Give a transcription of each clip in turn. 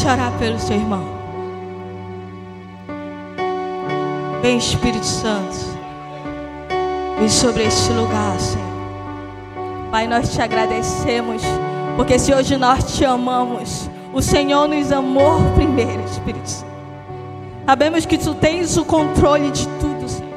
Comece a orar pelo seu irmão. Vem Espírito Santo. Vem sobre este lugar, Senhor. Pai, nós te agradecemos. Porque se hoje nós te amamos, o Senhor nos amou primeiro, Espírito Santo. Sabemos que tu tens o controle de tudo, Senhor.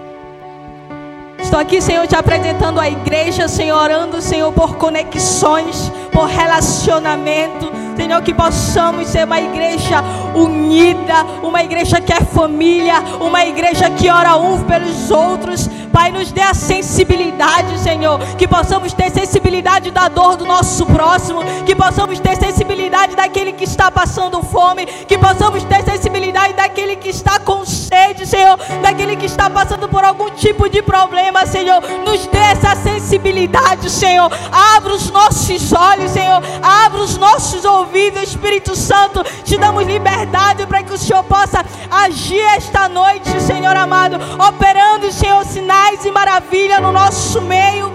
Estou aqui, Senhor, te apresentando a igreja, Senhor, orando, Senhor, por conexões, por relacionamento. Senhor, que possamos ser uma igreja unida, uma igreja que é família, uma igreja que ora uns pelos outros. Pai, nos dê a sensibilidade, Senhor, que possamos ter sensibilidade da dor do nosso próximo, que possamos ter sensibilidade daquele que está passando fome, que possamos ter sensibilidade daquele que está com sede, Senhor, daquele que está passando por algum tipo de problema, Senhor. Nos dê essa sensibilidade, Senhor. Abra os nossos olhos, Senhor. Abra os nossos ouvidos, Espírito Santo. Te damos liberdade para que o Senhor possa agir esta noite, Senhor amado, operando, Senhor, sinais e maravilha no nosso meio.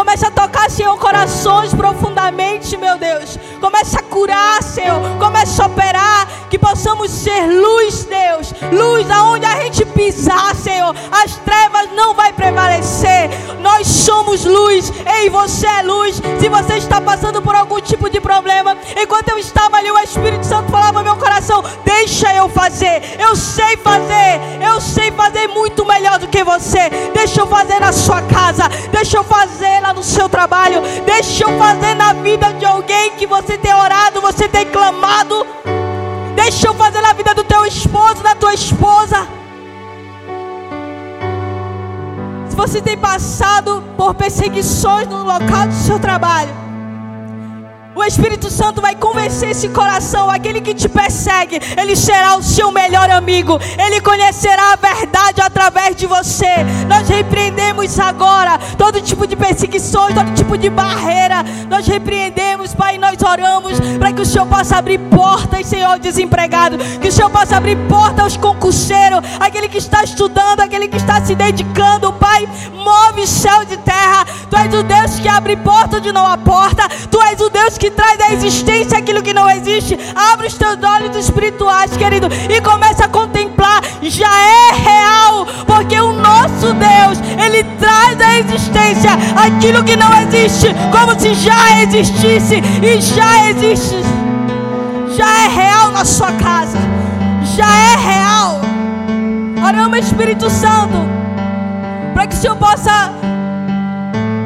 Comece a tocar, Senhor, corações profundamente, meu Deus. Comece a curar, Senhor. Comece a operar. Que possamos ser luz, Deus. Luz aonde a gente pisar, Senhor. As trevas não vai prevalecer. Nós somos luz. Ei, você é luz. Se você está passando por algum tipo de problema, enquanto eu estava ali, o Espírito Santo falava no meu coração: Deixa eu fazer. Eu sei fazer. Eu sei fazer muito melhor do que você. Deixa eu fazer na sua casa. Deixa eu fazer no seu trabalho. Deixa eu fazer na vida de alguém que você tem orado, você tem clamado. Deixa eu fazer na vida do teu esposo, da tua esposa. Se você tem passado por perseguições no local do seu trabalho. O Espírito Santo vai convencer esse coração, aquele que te persegue, ele será o seu melhor amigo, ele conhecerá a verdade através de você. Nós repreendemos agora todo tipo de perseguições, todo tipo de barreira. Nós repreendemos, Pai, nós oramos para que o Senhor possa abrir portas, Senhor, desempregado, que o Senhor possa abrir portas aos concurseiros, aquele que está estudando, aquele que está se dedicando, Pai, move céu de terra. Tu és o Deus que abre porta onde não há porta, tu és o Deus que traz à existência aquilo que não existe. Abre os teus olhos espirituais, querido, e começa a contemplar. Já é real, porque o nosso Deus, ele traz à existência aquilo que não existe, como se já existisse e já existe. Já é real na sua casa. Já é real. Oramos, Espírito Santo, para que o Senhor possa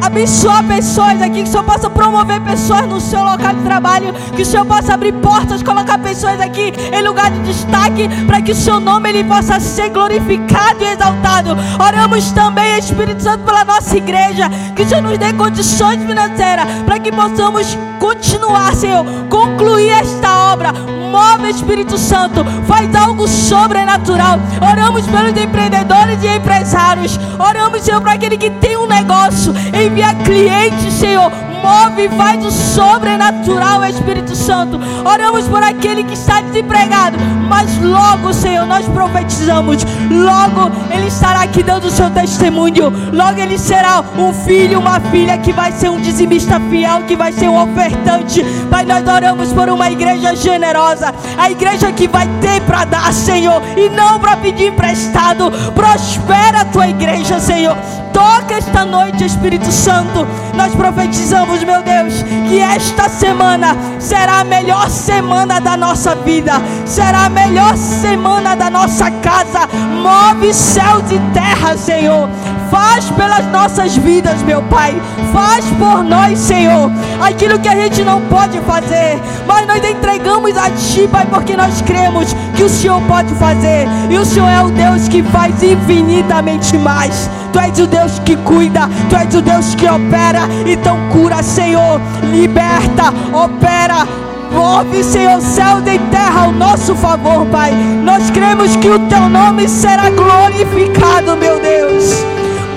abençoar pessoas aqui, que o Senhor possa promover pessoas no seu local de trabalho, que o Senhor possa abrir portas, colocar pessoas aqui em lugar de destaque, para que o seu nome ele possa ser glorificado e exaltado. Oramos também, Espírito Santo, pela nossa igreja, que o Senhor nos dê condições financeiras para que possamos continuar, Senhor, concluir esta obra. Move, Espírito Santo, faz algo sobrenatural. Oramos pelos empreendedores e empresários. Oramos, Senhor, para aquele que tem um negócio. Envia clientes, Senhor move, faz o sobrenatural, Espírito Santo. Oramos por aquele que está desempregado, mas logo, Senhor, nós profetizamos. Logo ele estará aqui dando o seu testemunho. Logo ele será um filho, uma filha que vai ser um dizimista fiel, que vai ser um ofertante. Pai, nós oramos por uma igreja generosa, a igreja que vai ter para dar, Senhor, e não para pedir emprestado. Prospera a tua igreja, Senhor. Toca esta noite, Espírito Santo. Nós profetizamos, meu Deus, que esta semana será a melhor semana da nossa vida, será a melhor semana da nossa casa. Move céus e terra, Senhor. Faz pelas nossas vidas, meu Pai. Faz por nós, Senhor, aquilo que a gente não pode fazer, mas nós entregamos a Ti, Pai, porque nós cremos que o Senhor pode fazer, e o Senhor é o Deus que faz infinitamente mais. Tu és o Deus que cuida, Tu és o Deus que opera. Então cura, Senhor, liberta, opera. Move, Senhor, céu e terra ao nosso favor, Pai. Nós cremos que o Teu nome será glorificado, meu Deus.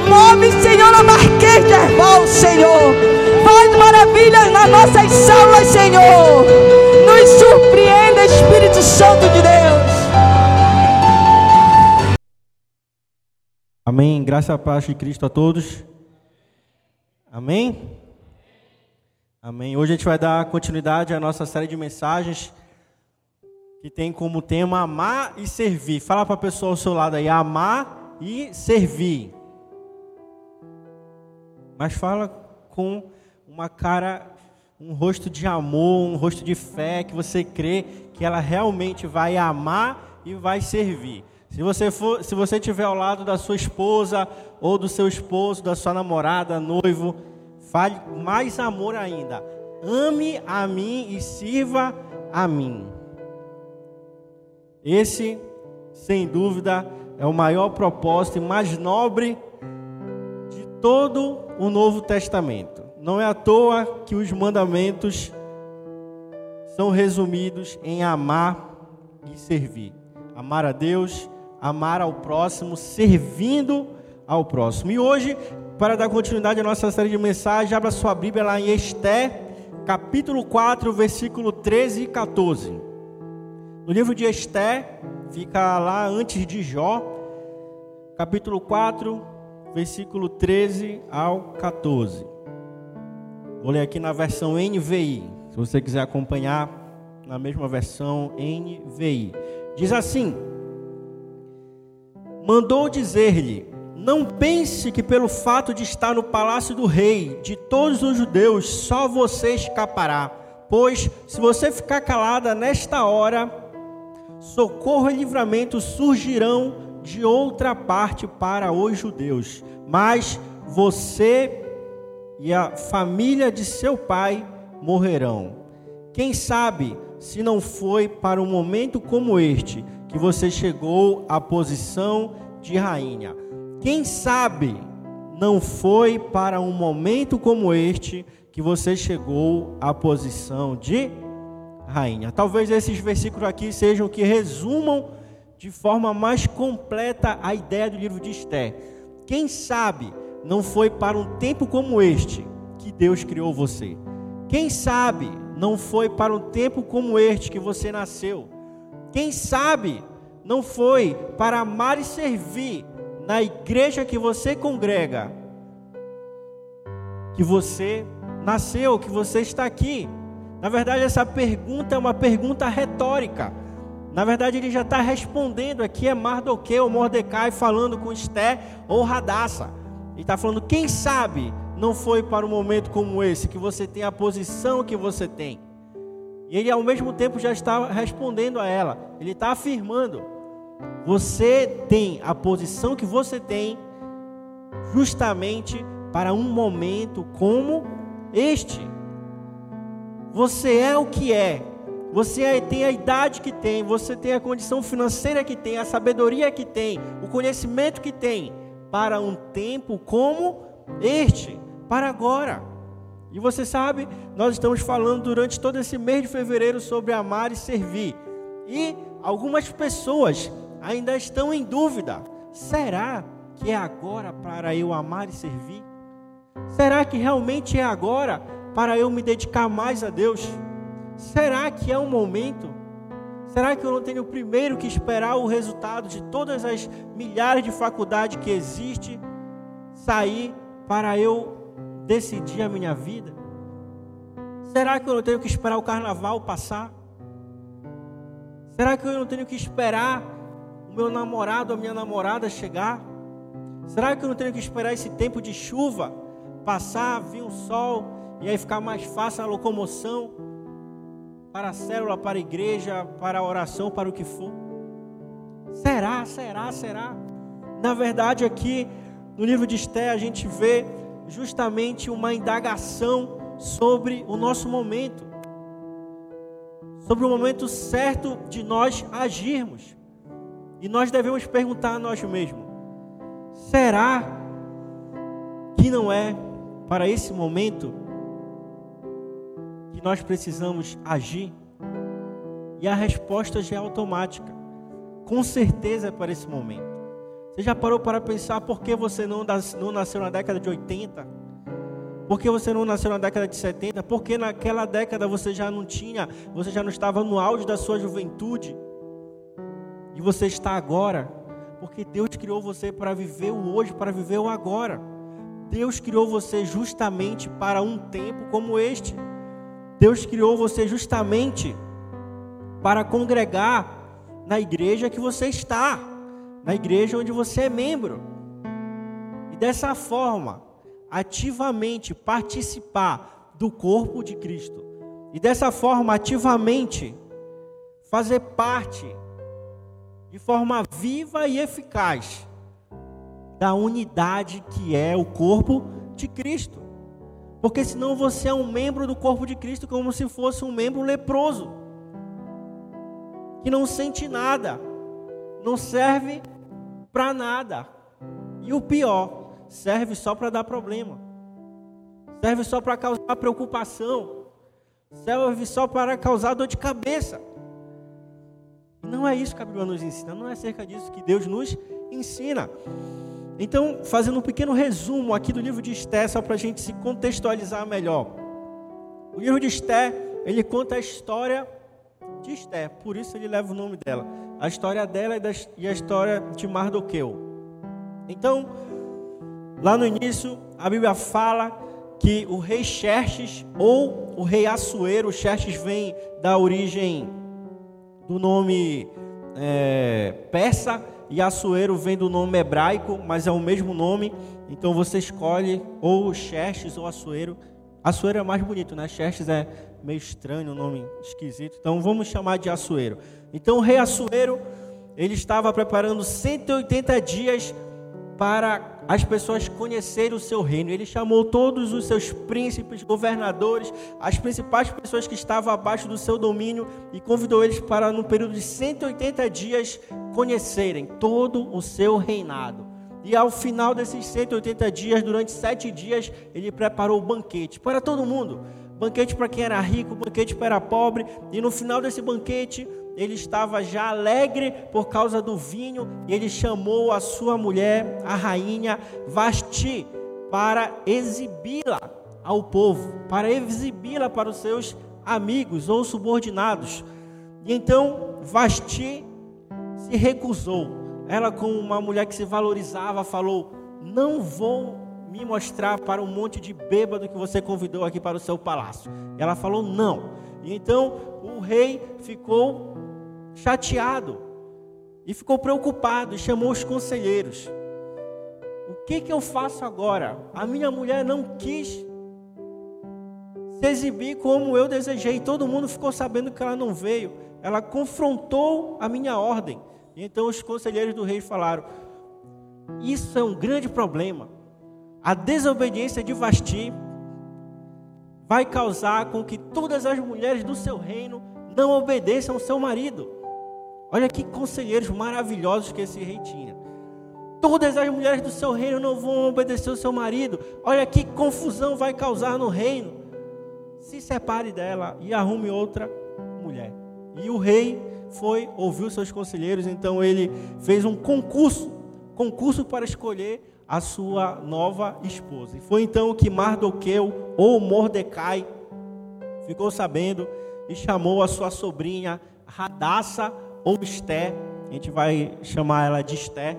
Move, Senhor, a Marquês de Herval, Senhor. Faz maravilhas nas nossas salas, Senhor. Nos surpreenda, Espírito Santo de Deus. Amém. Graça e paz de Cristo a todos. Amém. Amém. Hoje a gente vai dar continuidade à nossa série de mensagens que tem como tema amar e servir. Fala para a pessoa ao seu lado aí, amar e servir. Mas fala com uma cara, um rosto de amor, um rosto de fé, que você crê que ela realmente vai amar e vai servir. Se você for, se você estiver ao lado da sua esposa ou do seu esposo, da sua namorada, noivo, fale mais amor ainda. Ame a mim e sirva a mim. Esse, sem dúvida, é o maior propósito e mais nobre de todo o Novo Testamento. Não é à toa que os mandamentos são resumidos em amar e servir. Amar a Deus amar ao próximo, servindo ao próximo. E hoje, para dar continuidade à nossa série de mensagens, abra sua Bíblia lá em Esté, capítulo 4, versículo 13 e 14. No livro de Esté, fica lá antes de Jó, capítulo 4, versículo 13 ao 14. Vou ler aqui na versão NVI, se você quiser acompanhar na mesma versão NVI. Diz assim: mandou dizer-lhe: Não pense que pelo fato de estar no palácio do rei, de todos os judeus, só você escapará. Pois, se você ficar calada nesta hora, socorro e livramento surgirão de outra parte para os judeus. Mas você e a família de seu pai morrerão. Quem sabe se não foi para um momento como este que você chegou à posição de rainha. Quem sabe não foi para um momento como este que você chegou à posição de rainha. Talvez esses versículos aqui sejam que resumam de forma mais completa a ideia do livro de Esté. Quem sabe não foi para um tempo como este que Deus criou você. Quem sabe não foi para um tempo como este que você nasceu. Quem sabe não foi para amar e servir na igreja que você congrega, que você nasceu, que você está aqui. Na verdade, essa pergunta é uma pergunta retórica. Na verdade, ele já está respondendo aqui, é Mardoqueu ou Mordecai falando com Esté ou Radassa. Ele está falando, quem sabe não foi para um momento como esse que você tem a posição que você tem. E ele ao mesmo tempo já está respondendo a ela. Ele está afirmando: você tem a posição que você tem justamente para um momento como este. Você é o que é. Você tem a idade que tem, você tem a condição financeira que tem, a sabedoria que tem, o conhecimento que tem para um tempo como este, para agora. E você sabe, nós estamos falando durante todo esse mês de fevereiro sobre amar e servir. E algumas pessoas ainda estão em dúvida: será que é agora para eu amar e servir? Será que realmente é agora para eu me dedicar mais a Deus? Será que é um momento? Será que eu não tenho primeiro que esperar o resultado de todas as milhares de faculdades que existe sair para eu decidir a minha vida? Será que eu não tenho que esperar o carnaval passar? Será que eu não tenho que esperar o meu namorado, a minha namorada chegar? Será que eu não tenho que esperar esse tempo de chuva passar, vir o sol e aí ficar mais fácil a locomoção para a célula, para a igreja, para a oração, para o que for? Será, será, será? Na verdade, aqui no livro de Esté a gente vê justamente uma indagação sobre o nosso momento, sobre o momento certo de nós agirmos. E nós devemos perguntar a nós mesmos: será que não é para esse momento que nós precisamos agir? E a resposta já é automática. Com certeza é para esse momento. Você já parou para pensar por que você não, nasceu na década de 80? Por que você não nasceu na década de 70? Porque naquela década você já não tinha, você já não estava no auge da sua juventude. E você está agora. Porque Deus criou você para viver o hoje, para viver o agora. Deus criou você justamente para um tempo como este. Deus criou você justamente para congregar na igreja que você está na igreja onde você é membro. E dessa forma, ativamente participar do corpo de Cristo. E dessa forma, ativamente fazer parte de forma viva e eficaz da unidade que é o corpo de Cristo. Porque senão você é um membro do corpo de Cristo como se fosse um membro leproso, que não sente nada, não serve para nada. E o pior, serve só para dar problema. Serve só para causar preocupação. Serve só para causar dor de cabeça. Não é isso que a Bíblia nos ensina, não é acerca disso que Deus nos ensina. Então, fazendo um pequeno resumo aqui do livro de Esté, só para a gente se contextualizar melhor. O livro de Esté, ele conta a história de Esté, por isso ele leva o nome dela a história dela e a história de Mardoqueu. Então, lá no início, a Bíblia fala que o rei Xerxes ou o rei Assuero, Xerxes vem da origem do nome é, persa e Assuero vem do nome hebraico, mas é o mesmo nome. Então você escolhe ou Xerxes ou Assuero. Assuero é mais bonito, né? Xerxes é meio estranho, um nome esquisito. Então vamos chamar de Assuero. Então o rei Assuero, ele estava preparando 180 dias para as pessoas conhecerem o seu reino. Ele chamou todos os seus príncipes, governadores, as principais pessoas que estavam abaixo do seu domínio e convidou eles para, no período de 180 dias, conhecerem todo o seu reinado. E ao final desses 180 dias, durante sete dias, ele preparou o banquete para todo mundo. Banquete para quem era rico, banquete para quem era pobre. E no final desse banquete, ele estava já alegre por causa do vinho. E ele chamou a sua mulher, a rainha Vasti, para exibi-la ao povo, para exibi-la para os seus amigos ou subordinados. E então Vasti se recusou ela, como uma mulher que se valorizava, falou: Não vou me mostrar para um monte de bêbado que você convidou aqui para o seu palácio. Ela falou: Não. E então o rei ficou chateado e ficou preocupado e chamou os conselheiros. O que, que eu faço agora? A minha mulher não quis se exibir como eu desejei. Todo mundo ficou sabendo que ela não veio. Ela confrontou a minha ordem. Então os conselheiros do rei falaram: Isso é um grande problema. A desobediência de Vasti vai causar com que todas as mulheres do seu reino não obedeçam ao seu marido. Olha que conselheiros maravilhosos que esse rei tinha. Todas as mulheres do seu reino não vão obedecer ao seu marido. Olha que confusão vai causar no reino. Se separe dela e arrume outra mulher. E o rei foi, ouviu seus conselheiros, então ele fez um concurso, concurso para escolher a sua nova esposa. E foi então que Mardoqueu ou Mordecai ficou sabendo e chamou a sua sobrinha Radassa ou Esté, a gente vai chamar ela de Esté,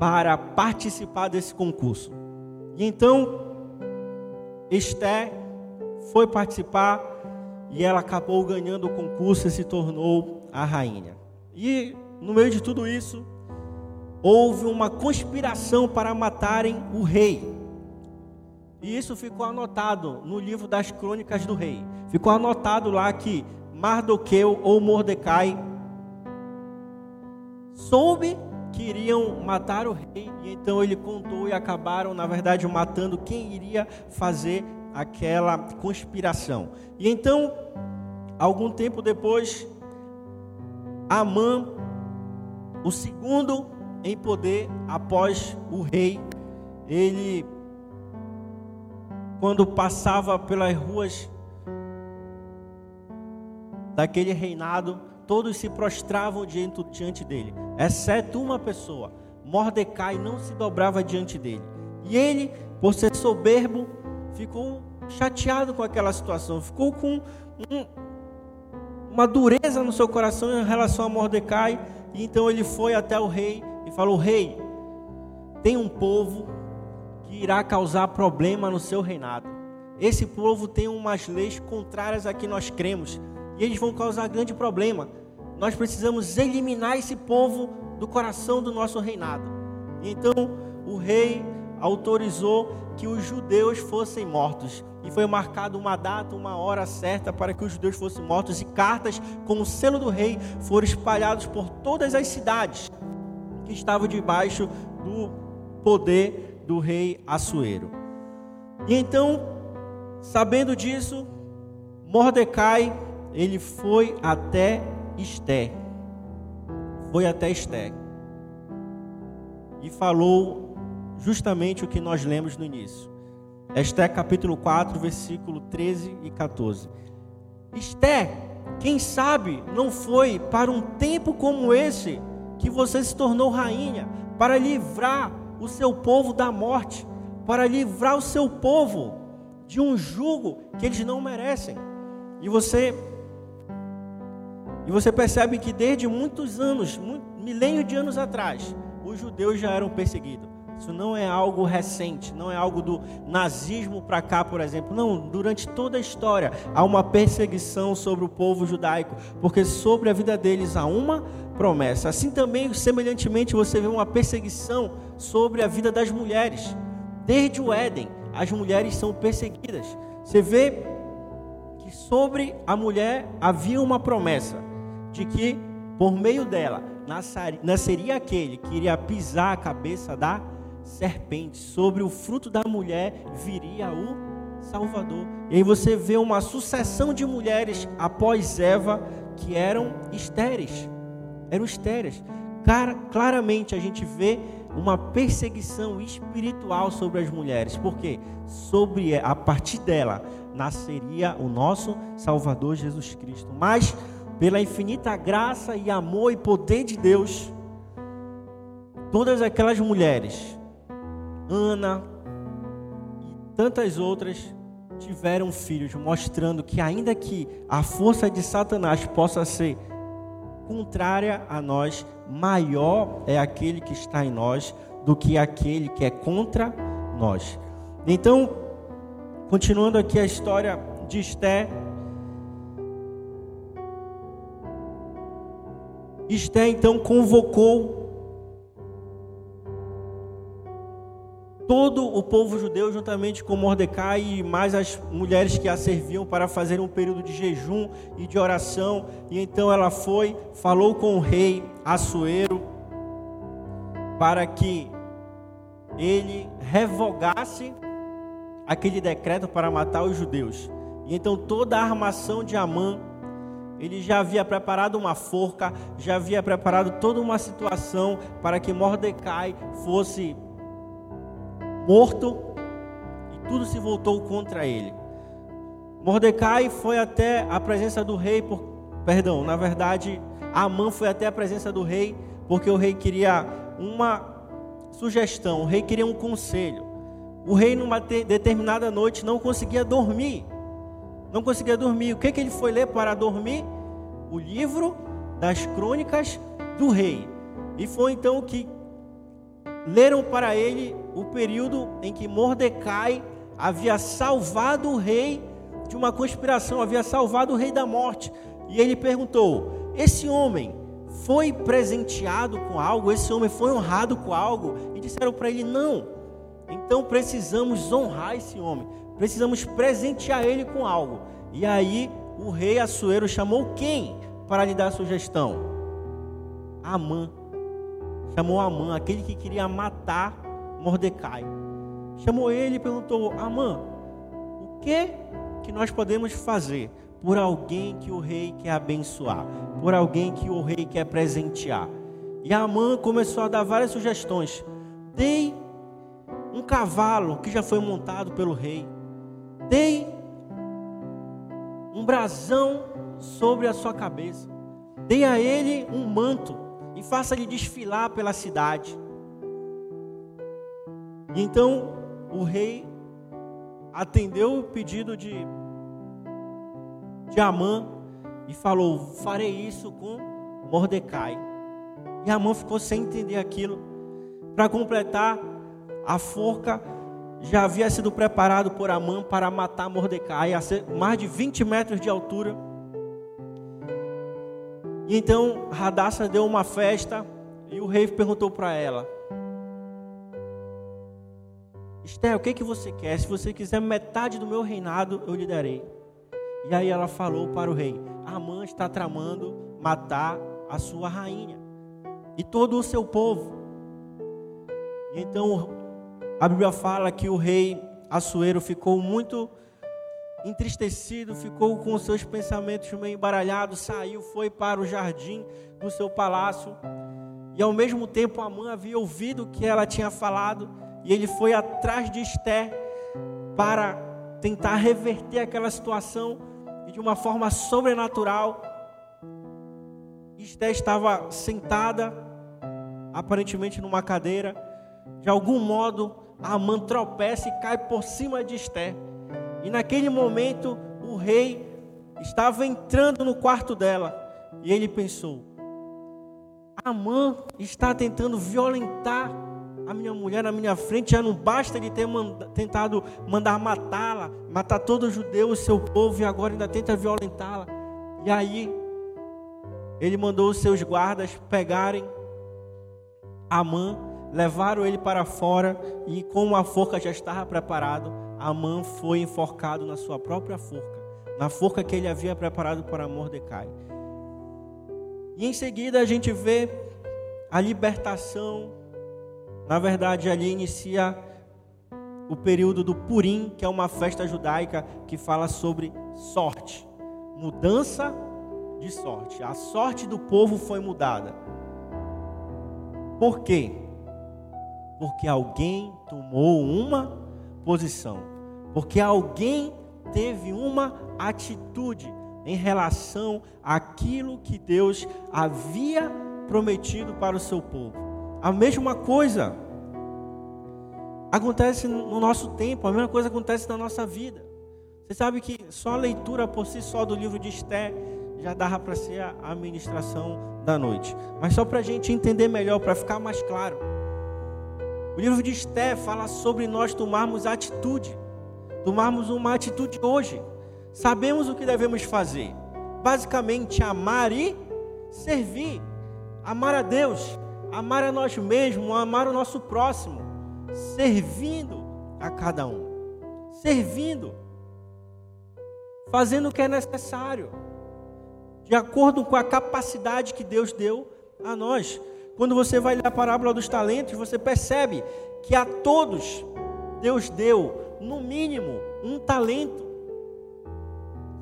para participar desse concurso. E então Esté foi participar e ela acabou ganhando o concurso e se tornou a rainha. E no meio de tudo isso, houve uma conspiração para matarem o rei. E isso ficou anotado no livro das crônicas do rei. Ficou anotado lá que Mardoqueu ou Mordecai soube que iriam matar o rei, e então ele contou e acabaram, na verdade, matando quem iria fazer aquela conspiração. E então, algum tempo depois, Amã, o segundo em poder após o rei, ele, quando passava pelas ruas daquele reinado, todos se prostravam diante, dele, exceto uma pessoa. Mordecai não se dobrava diante dele. E ele, por ser soberbo, ficou chateado com aquela situação, ficou com um, uma dureza no seu coração em relação a Mordecai. E então ele foi até o rei e falou: Rei, tem um povo que irá causar problema no seu reinado. Esse povo tem umas leis contrárias a que nós cremos e eles vão causar grande problema. Nós precisamos eliminar esse povo do coração do nosso reinado. Então o rei autorizou que os judeus fossem mortos. E foi marcada uma data, uma hora certa para que os judeus fossem mortos. E cartas com o selo do rei foram espalhadas por todas as cidades que estavam debaixo do poder do rei Assuero. E então, sabendo disso, Mordecai, ele foi até Esté. Foi até Esté. E falou justamente o que nós lemos no início. Esté capítulo 4, versículo 13 e 14. Esté, quem sabe não foi para um tempo como esse que você se tornou rainha, para livrar o seu povo da morte, para livrar o seu povo de um jugo que eles não merecem. E você e você percebe que desde muitos anos, milênio de anos atrás, os judeus já eram perseguidos. Isso não é algo recente, não é algo do nazismo para cá, por exemplo. Não, durante toda a história há uma perseguição sobre o povo judaico, porque sobre a vida deles há uma promessa. Assim também, semelhantemente, você vê uma perseguição sobre a vida das mulheres. Desde o Éden, as mulheres são perseguidas. Você vê que sobre a mulher havia uma promessa de que por meio dela nasceria aquele que iria pisar a cabeça da serpente, sobre o fruto da mulher viria o Salvador. E aí você vê uma sucessão de mulheres após Eva que eram estéreis. Eram estéreis. Cara, claramente a gente vê uma perseguição espiritual sobre as mulheres, porque sobre a partir dela nasceria o nosso Salvador Jesus Cristo. Mas pela infinita graça e amor e poder de Deus, todas aquelas mulheres, Ana e tantas outras, tiveram filhos, mostrando que ainda que a força de Satanás possa ser contrária a nós, maior é aquele que está em nós do que aquele que é contra nós. Então, continuando aqui a história de Esté, Esté então convocou todo o povo judeu, juntamente com Mordecai e mais as mulheres que a serviam, para fazer um período de jejum e de oração. E então ela foi, falou com o rei Assuero, para que ele revogasse aquele decreto para matar os judeus. E então toda a armação de Amã, ele já havia preparado uma forca, já havia preparado toda uma situação para que Mordecai fosse morto e tudo se voltou contra ele. Mordecai foi até a presença do rei, por, perdão, na verdade, Amã foi até a presença do rei porque o rei queria uma sugestão, o rei queria um conselho. O rei, numa determinada noite, não conseguia dormir. Não conseguia dormir. O que, que ele foi ler para dormir? O livro das crônicas do rei. E foi então que leram para ele o período em que Mordecai havia salvado o rei de uma conspiração, havia salvado o rei da morte. E ele perguntou: Esse homem foi presenteado com algo? Esse homem foi honrado com algo? E disseram para ele: Não. Então precisamos honrar esse homem, precisamos presentear ele com algo. E aí o rei Assuero chamou quem para lhe dar sugestão? Amã chamou Amã, aquele que queria matar Mordecai. Chamou ele e perguntou: Amã, o que que nós podemos fazer por alguém que o rei quer abençoar, por alguém que o rei quer presentear? E Amã começou a dar várias sugestões. Dei um cavalo que já foi montado pelo rei. Dei um brasão sobre a sua cabeça. Dei a ele um manto e faça-lhe desfilar pela cidade. E então o rei atendeu o pedido de, de Amã e falou: Farei isso com Mordecai. E Amã ficou sem entender aquilo. Para completar, a forca já havia sido preparado por Amã para matar Mordecai a mais de 20 metros de altura. E então Radassa deu uma festa e o rei perguntou para ela: Esther, o que, que você quer? Se você quiser metade do meu reinado, eu lhe darei. E aí ela falou para o rei: Amã está tramando matar a sua rainha e todo o seu povo. E então a Bíblia fala que o rei Assuero ficou muito entristecido, ficou com seus pensamentos meio embaralhados, saiu, foi para o jardim do seu palácio. E ao mesmo tempo Amã havia ouvido o que ela tinha falado, e ele foi atrás de Esté para tentar reverter aquela situação e de uma forma sobrenatural. Esté estava sentada, aparentemente numa cadeira. De algum modo, Amã tropeça e cai por cima de Esté. E naquele momento, o rei estava entrando no quarto dela. E ele pensou: Amã está tentando violentar a minha mulher na minha frente. Já não basta ele ter tentado mandar matá-la, matar todo judeu, o seu povo, e agora ainda tenta violentá-la. E aí, ele mandou os seus guardas pegarem Amã, levaram ele para fora, e como a forca já estava preparada, Amã foi enforcado na sua própria forca, na forca que ele havia preparado para Mordecai. E em seguida a gente vê a libertação. Na verdade, ali inicia o período do Purim, que é uma festa judaica que fala sobre sorte, mudança de sorte. A sorte do povo foi mudada. Por quê? Porque alguém tomou uma posição. Porque alguém teve uma atitude em relação àquilo que Deus havia prometido para o seu povo. A mesma coisa acontece no nosso tempo, a mesma coisa acontece na nossa vida. Você sabe que só a leitura por si só do livro de Esté já dava para ser a administração da noite. Mas só para a gente entender melhor, para ficar mais claro. O livro de Esté fala sobre nós tomarmos atitude, tomarmos uma atitude hoje. Sabemos o que devemos fazer. Basicamente, amar e servir. Amar a Deus, amar a nós mesmos, amar o nosso próximo, servindo a cada um. Servindo. Fazendo o que é necessário de acordo com a capacidade que Deus deu a nós. Quando você vai ler a parábola dos talentos, você percebe que a todos Deus deu, no mínimo, um talento.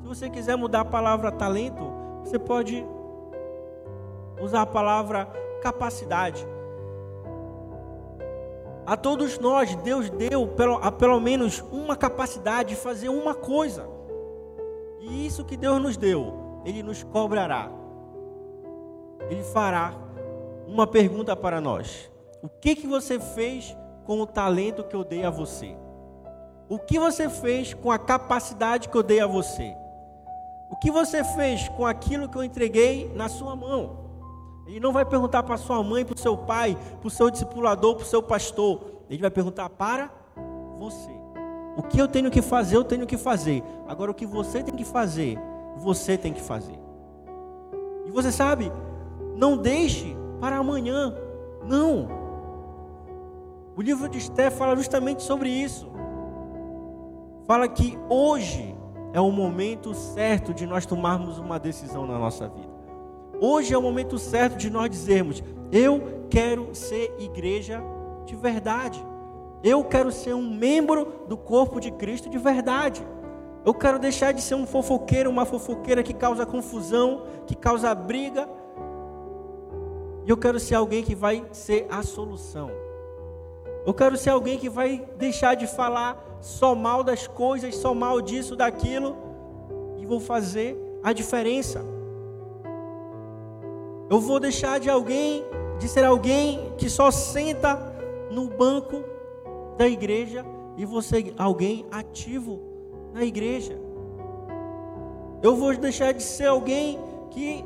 Se você quiser mudar a palavra talento, você pode usar a palavra capacidade. A todos nós, Deus deu pelo, a pelo menos uma capacidade de fazer uma coisa. E isso que Deus nos deu ele nos cobrará. Ele fará uma pergunta para nós: O que que você fez com o talento que eu dei a você? O que você fez com a capacidade que eu dei a você? O que você fez com aquilo que eu entreguei na sua mão? Ele não vai perguntar para sua mãe, para o seu pai, para o seu discipulador, para o seu pastor. Ele vai perguntar para você. O que eu tenho que fazer, eu tenho que fazer. Agora, o que você tem que fazer, você tem que fazer. E você sabe, não deixe para amanhã. Não. O livro de Esté fala justamente sobre isso. Fala que hoje é o momento certo de nós tomarmos uma decisão na nossa vida. Hoje é o momento certo de nós dizermos: eu quero ser igreja de verdade. Eu quero ser um membro do corpo de Cristo de verdade. Eu quero deixar de ser um fofoqueiro, uma fofoqueira que causa confusão, que causa briga. E eu quero ser alguém que vai ser a solução. Eu quero ser alguém que vai deixar de falar só mal das coisas, só mal disso, daquilo, e vou fazer a diferença. Eu vou deixar de alguém, de ser alguém que só senta no banco da igreja e vou ser alguém ativo na igreja. Eu vou deixar de ser alguém que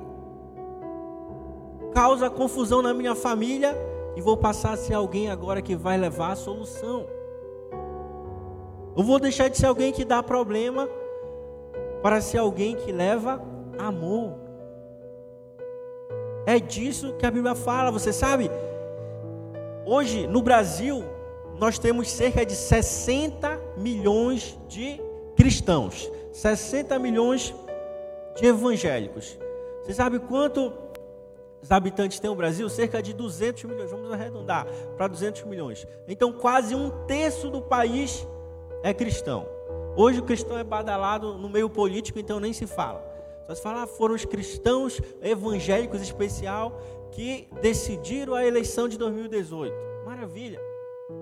causa confusão na minha família e vou passar a ser alguém agora que vai levar a solução. Eu vou deixar de ser alguém que dá problema para ser alguém que leva amor. É disso que a Bíblia fala, você sabe? Hoje no Brasil nós temos cerca de 60 milhões de cristãos, 60 milhões de evangélicos. Você sabe quanto habitantes tem o Brasil? Cerca de 200 milhões, vamos arredondar para 200 milhões. Então, quase um terço do país é cristão. Hoje o cristão é badalado no meio político, então nem se fala. Só se fala, foram os cristãos evangélicos especial que decidiram a eleição de 2018. Maravilha,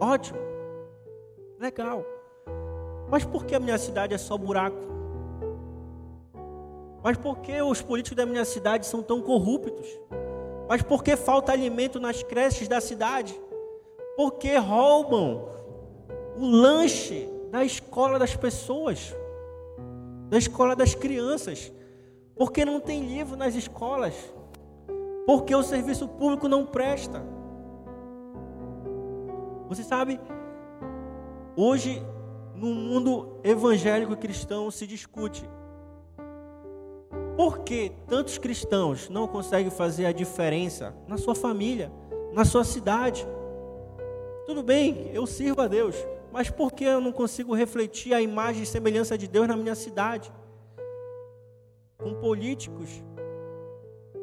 ótimo, legal. Mas por que a minha cidade é só buraco? Mas por que os políticos da minha cidade são tão corruptos? Mas por que falta alimento nas creches da cidade? Por que roubam o lanche da escola das pessoas? Da escola das crianças? Por que não tem livro nas escolas? Por que o serviço público não presta? Você sabe, hoje no mundo evangélico cristão se discute. Por que tantos cristãos não conseguem fazer a diferença na sua família, na sua cidade? Tudo bem, eu sirvo a Deus, mas por que eu não consigo refletir a imagem e semelhança de Deus na minha cidade? Com políticos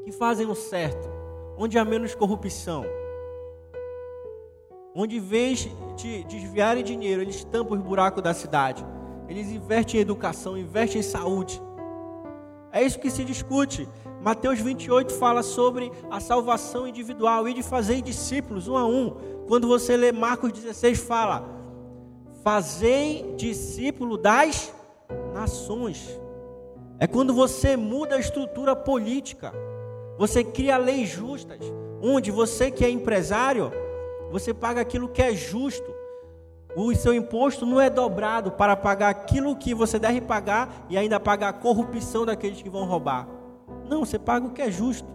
que fazem o certo, onde há menos corrupção, onde em vez de desviarem dinheiro, eles tampam os buracos da cidade. Eles investem em educação, investem em saúde. É isso que se discute. Mateus 28 fala sobre a salvação individual e de fazer discípulos um a um. Quando você lê Marcos 16, fala: Fazei discípulo das nações. É quando você muda a estrutura política. Você cria leis justas, onde você que é empresário, você paga aquilo que é justo. O seu imposto não é dobrado para pagar aquilo que você deve pagar e ainda pagar a corrupção daqueles que vão roubar. Não, você paga o que é justo.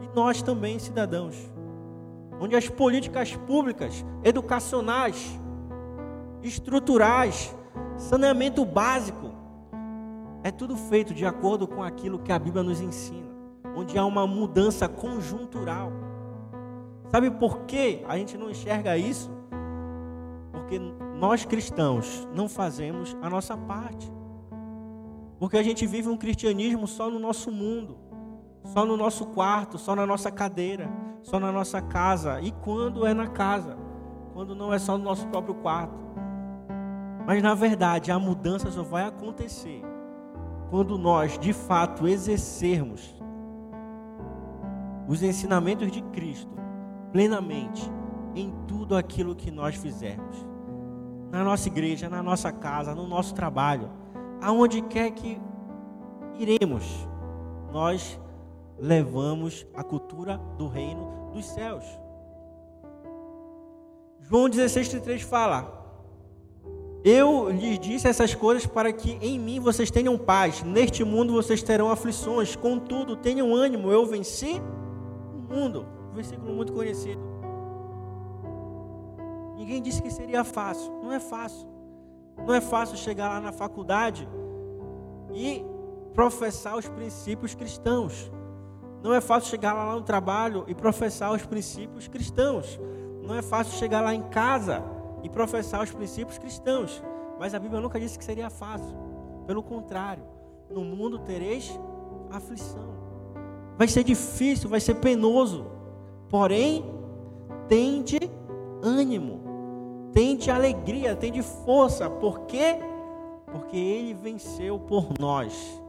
E nós também, cidadãos. Onde as políticas públicas, educacionais, estruturais, saneamento básico, é tudo feito de acordo com aquilo que a Bíblia nos ensina, onde há uma mudança conjuntural. Sabe por que a gente não enxerga isso? Porque nós cristãos não fazemos a nossa parte. Porque a gente vive um cristianismo só no nosso mundo, só no nosso quarto, só na nossa cadeira, só na nossa casa. E quando é na casa? Quando não é só no nosso próprio quarto. Mas na verdade, a mudança só vai acontecer quando nós de fato exercermos os ensinamentos de Cristo plenamente em tudo aquilo que nós fizermos. Na nossa igreja, na nossa casa, no nosso trabalho, aonde quer que iremos, nós levamos a cultura do reino dos céus. João 16,33 fala: eu lhes disse essas coisas para que em mim vocês tenham paz. Neste mundo vocês terão aflições. Contudo, tenham ânimo. Eu venci o mundo. Versículo muito conhecido. Ninguém disse que seria fácil. Não é fácil. Não é fácil chegar lá na faculdade e professar os princípios cristãos. Não é fácil chegar lá no trabalho e professar os princípios cristãos. Não é fácil chegar lá em casa e professar os princípios cristãos. Mas a Bíblia nunca disse que seria fácil. Pelo contrário, no mundo tereis aflição. Vai ser difícil, vai ser penoso. Porém, tende ânimo, tende alegria, tende força. Por quê? Porque ele venceu por nós.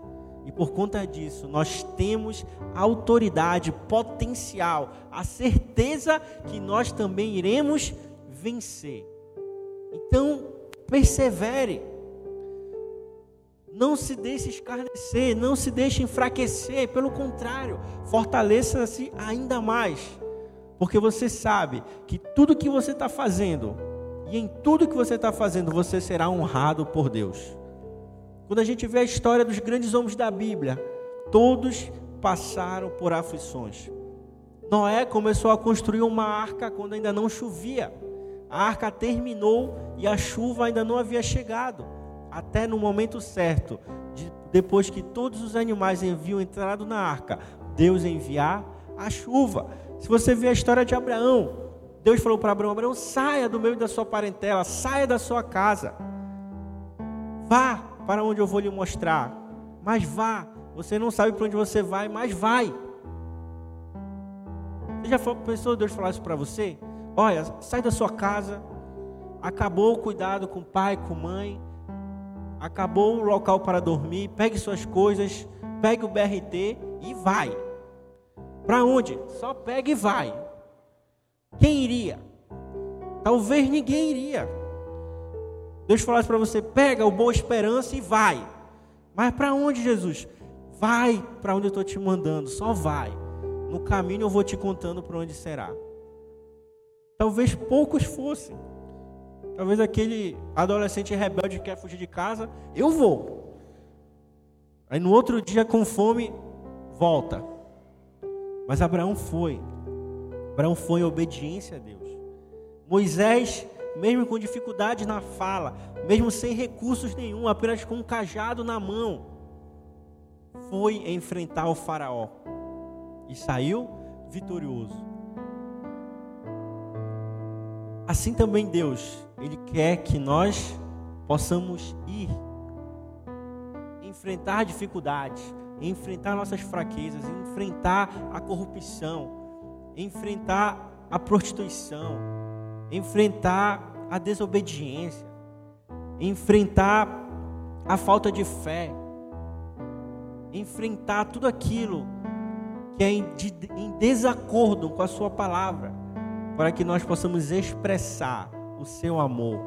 E por conta disso, nós temos autoridade, potencial, a certeza que nós também iremos vencer. Então, persevere. Não se deixe escarnecer, não se deixe enfraquecer, pelo contrário, fortaleça-se ainda mais, porque você sabe que tudo que você está fazendo, em tudo que você está fazendo, você será honrado por Deus. Quando a gente vê a história dos grandes homens da Bíblia, todos passaram por aflições. Noé começou a construir uma arca quando ainda não chovia. A arca terminou e a chuva ainda não havia chegado. Até no momento certo, de, depois que todos os animais haviam entrado na arca, Deus enviar a chuva. Se você vê a história de Abraão, Deus falou para Abraão: Abraão, saia do meio da sua parentela, saia da sua casa, vá para onde eu vou lhe mostrar. Mas vá, você não sabe para onde você vai, mas vai. Você já pensou Deus falar isso para você? Olha, sai da sua casa. Acabou o cuidado com o pai, com mãe. Acabou o local para dormir. Pegue suas coisas, pegue o BRT e vai. Para onde? Só pega e vai. Quem iria? Talvez ninguém iria. Deus falasse para você: pega o Boa Esperança e vai. Mas para onde, Jesus? Vai para onde eu estou te mandando, só vai. No caminho eu vou te contando para onde será. Talvez poucos fossem. Talvez aquele adolescente rebelde que quer fugir de casa, eu vou. Aí no outro dia com fome, volta. Mas Abraão foi. Abraão foi em obediência a Deus. Moisés, mesmo com dificuldade na fala, mesmo sem recursos nenhum, apenas com um cajado na mão, foi enfrentar o faraó e saiu vitorioso. Assim também Deus, Ele quer que nós possamos ir, enfrentar dificuldades, enfrentar nossas fraquezas, enfrentar a corrupção, enfrentar a prostituição, enfrentar a desobediência, enfrentar a falta de fé, enfrentar tudo aquilo que é em, desacordo com a Sua palavra para que nós possamos expressar o seu amor,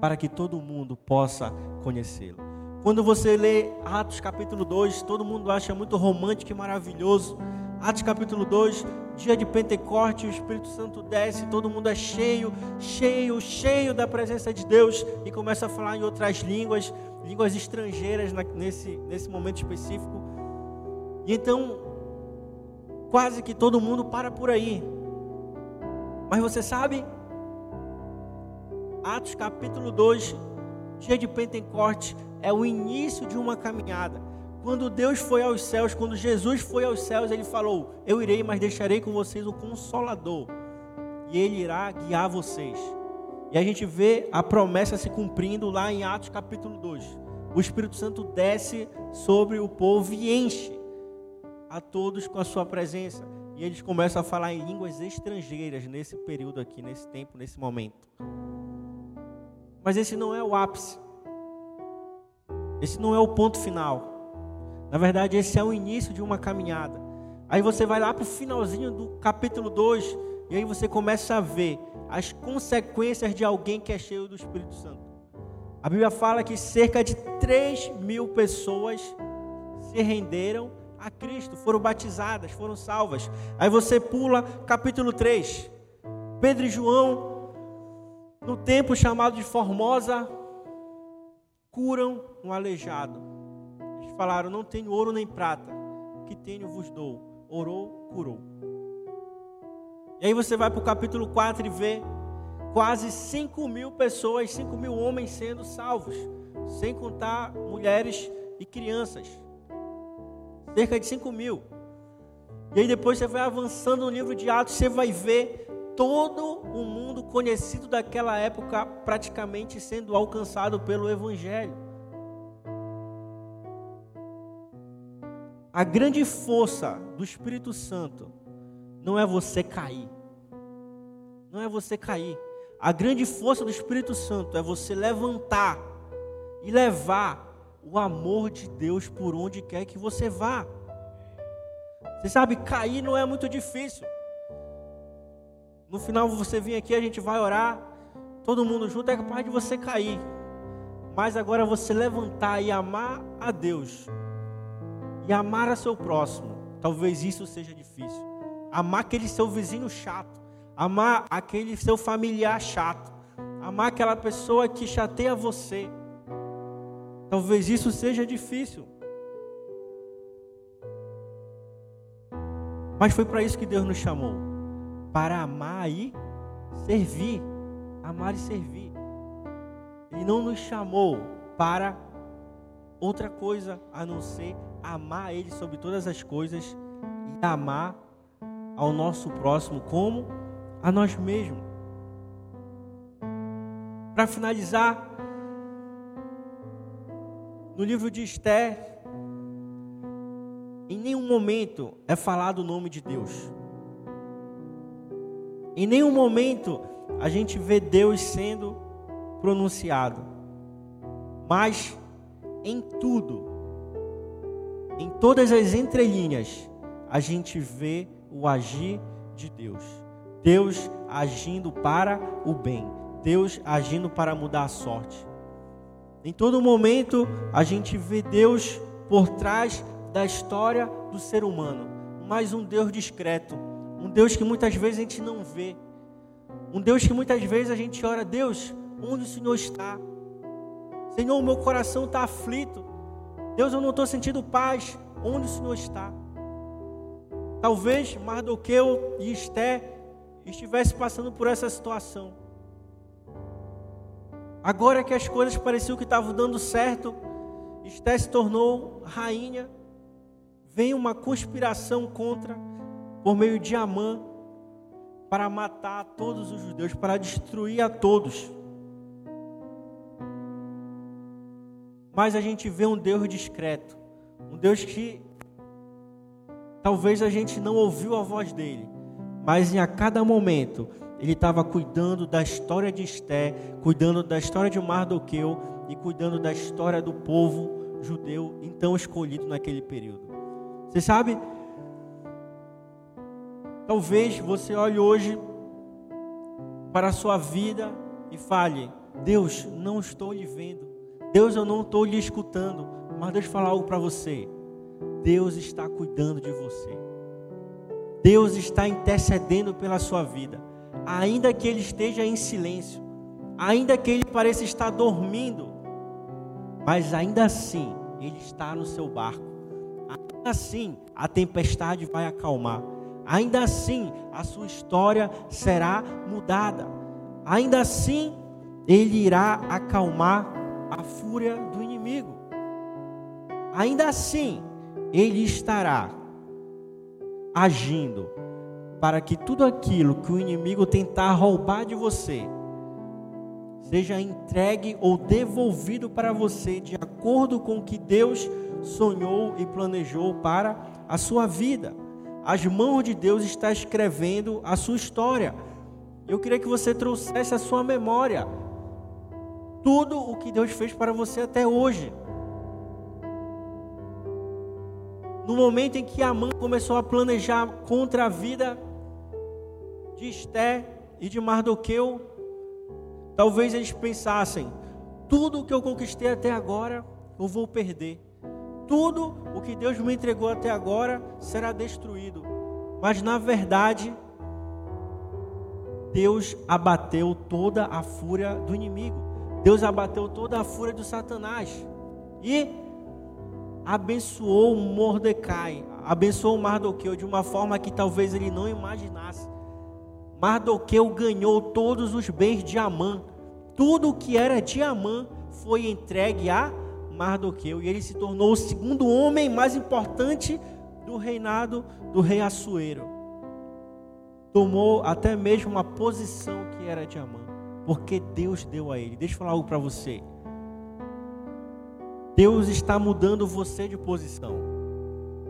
para que todo mundo possa conhecê-lo. Quando você lê Atos capítulo 2, todo mundo acha muito romântico e maravilhoso. Atos capítulo 2, dia de Pentecoste, o Espírito Santo desce, todo mundo é cheio, cheio, cheio da presença de Deus e começa a falar em outras línguas, línguas estrangeiras nesse, nesse momento específico. E então, quase que todo mundo para por aí. Mas você sabe, Atos capítulo 2, dia de Pentecoste, é o início de uma caminhada. Quando Deus foi aos céus, quando Jesus foi aos céus, ele falou: Eu irei, mas deixarei com vocês o consolador, e ele irá guiar vocês. E a gente vê a promessa se cumprindo lá em Atos capítulo 2. O Espírito Santo desce sobre o povo e enche a todos com a sua presença. E eles começam a falar em línguas estrangeiras nesse período aqui, nesse tempo, nesse momento. Mas esse não é o ápice. Esse não é o ponto final. Na verdade, esse é o início de uma caminhada. Aí você vai lá para o finalzinho do capítulo 2 e aí você começa a ver as consequências de alguém que é cheio do Espírito Santo. A Bíblia fala que cerca de 3 mil pessoas se renderam a Cristo, foram batizadas, foram salvas. Aí você pula capítulo 3. Pedro e João, no tempo chamado de Formosa, curam um aleijado. Falaram: Não tenho ouro nem prata, o que tenho vos dou. Orou, curou. E aí você vai para o capítulo 4 e vê quase 5 mil pessoas, 5 mil homens sendo salvos, sem contar mulheres e crianças cerca de 5 mil. E aí depois você vai avançando no livro de Atos, você vai ver todo o mundo conhecido daquela época praticamente sendo alcançado pelo Evangelho. A grande força do Espírito Santo não é você cair. Não é você cair. A grande força do Espírito Santo é você levantar e levar o amor de Deus por onde quer que você vá. Você sabe, cair não é muito difícil. No final você vem aqui, a gente vai orar, todo mundo junto, é capaz de você cair. Mas agora você levantar e amar a Deus e amar a seu próximo, talvez isso seja difícil. Amar aquele seu vizinho chato, amar aquele seu familiar chato, amar aquela pessoa que chateia você Talvez isso seja difícil. Mas foi para isso que Deus nos chamou para amar e servir. Amar e servir. Ele não nos chamou para outra coisa a não ser amar Ele sobre todas as coisas e amar ao nosso próximo como a nós mesmos. Para finalizar, no livro de Esther, em nenhum momento é falado o nome de Deus. Em nenhum momento a gente vê Deus sendo pronunciado. Mas em tudo, em todas as entrelinhas, a gente vê o agir de Deus. Deus agindo para o bem. Deus agindo para mudar a sorte. Em todo momento a gente vê Deus por trás da história do ser humano, mas um Deus discreto, um Deus que muitas vezes a gente não vê, um Deus que muitas vezes a gente ora, Deus, onde o Senhor está? Senhor, o meu coração está aflito. Deus, eu não estou sentindo paz. Onde o Senhor está? Talvez Mardoqueu e Esté estivessem passando por essa situação. Agora que as coisas pareciam que estavam dando certo, Esté se tornou rainha. Vem uma conspiração contra, por meio de Amã, para matar todos os judeus, para destruir a todos. Mas a gente vê um Deus discreto, um Deus que talvez a gente não ouviu a voz dele, mas em a cada momento ele estava cuidando da história de Esté, cuidando da história de Mardoqueu e cuidando da história do povo judeu então escolhido naquele período. Você sabe? Talvez você olhe hoje para a sua vida e fale: Deus, não estou lhe vendo. Deus, eu não estou lhe escutando. Mas deixa eu falar algo para você. Deus está cuidando de você. Deus está intercedendo pela sua vida. Ainda que ele esteja em silêncio, ainda que ele pareça estar dormindo, mas ainda assim ele está no seu barco. Ainda assim a tempestade vai acalmar. Ainda assim a sua história será mudada. Ainda assim ele irá acalmar a fúria do inimigo. Ainda assim ele estará agindo para que tudo aquilo que o inimigo tentar roubar de você seja entregue ou devolvido para você de acordo com o que Deus sonhou e planejou para a sua vida. As mãos de Deus estão escrevendo a sua história. Eu queria que você trouxesse a sua memória tudo o que Deus fez para você até hoje. No momento em que Amã começou a planejar contra a vida de Esté e de Mardoqueu, talvez eles pensassem: tudo o que eu conquistei até agora, eu vou perder. Tudo o que Deus me entregou até agora será destruído. Mas na verdade, Deus abateu toda a fúria do inimigo. Deus abateu toda a fúria do Satanás. E abençoou Mordecai, abençoou Mardoqueu de uma forma que talvez ele não imaginasse. Mardoqueu ganhou todos os bens de Amã. Tudo o que era de Amã foi entregue a Mardoqueu e ele se tornou o segundo homem mais importante do reinado do rei Assuero. Tomou até mesmo uma posição que era de Amã, porque Deus deu a ele. Deixa eu falar algo para você. Deus está mudando você de posição.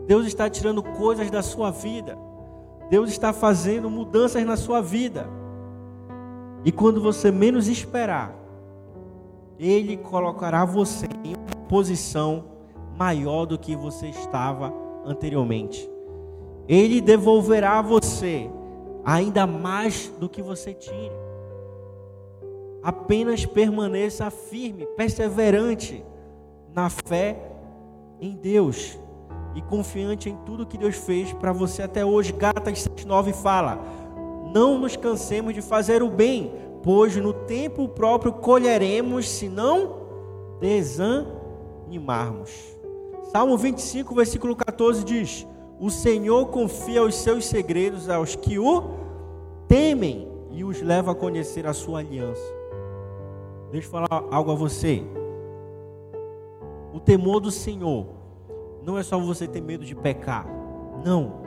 Deus está tirando coisas da sua vida. Deus está fazendo mudanças na sua vida. E quando você menos esperar, Ele colocará você em uma posição maior do que você estava anteriormente. Ele devolverá a você ainda mais do que você tinha. Apenas permaneça firme, perseverante na fé em Deus e confiante em tudo que Deus fez para você até hoje. Gálatas 6:9 fala: Não nos cansemos de fazer o bem, pois no tempo próprio colheremos se não desanimarmos. Salmo 25, versículo 14 diz: O Senhor confia os seus segredos aos que o temem e os leva a conhecer a sua aliança. Deixa eu falar algo a você. O temor do Senhor não é só você ter medo de pecar. Não.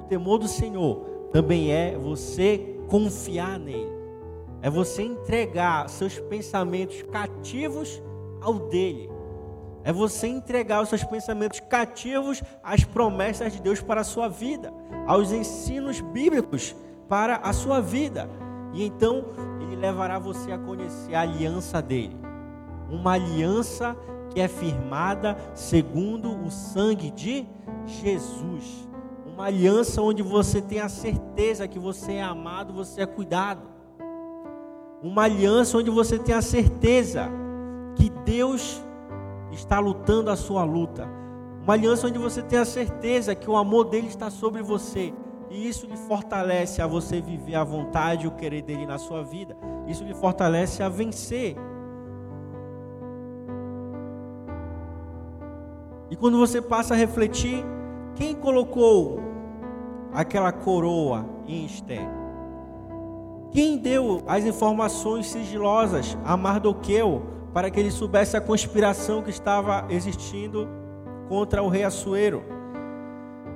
O temor do Senhor também é você confiar nele. É você entregar seus pensamentos cativos ao dele. É você entregar os seus pensamentos cativos às promessas de Deus para a sua vida, aos ensinos bíblicos para a sua vida. E então ele levará você a conhecer a aliança dele uma aliança que é firmada segundo o sangue de Jesus. Uma aliança onde você tem a certeza que você é amado, você é cuidado. Uma aliança onde você tem a certeza que Deus está lutando a sua luta. Uma aliança onde você tem a certeza que o amor dele está sobre você. E isso lhe fortalece a você viver a vontade e o querer dele na sua vida. Isso lhe fortalece a vencer E quando você passa a refletir, quem colocou aquela coroa em Esther? Quem deu as informações sigilosas a Mardoqueu para que ele soubesse a conspiração que estava existindo contra o rei Assuero?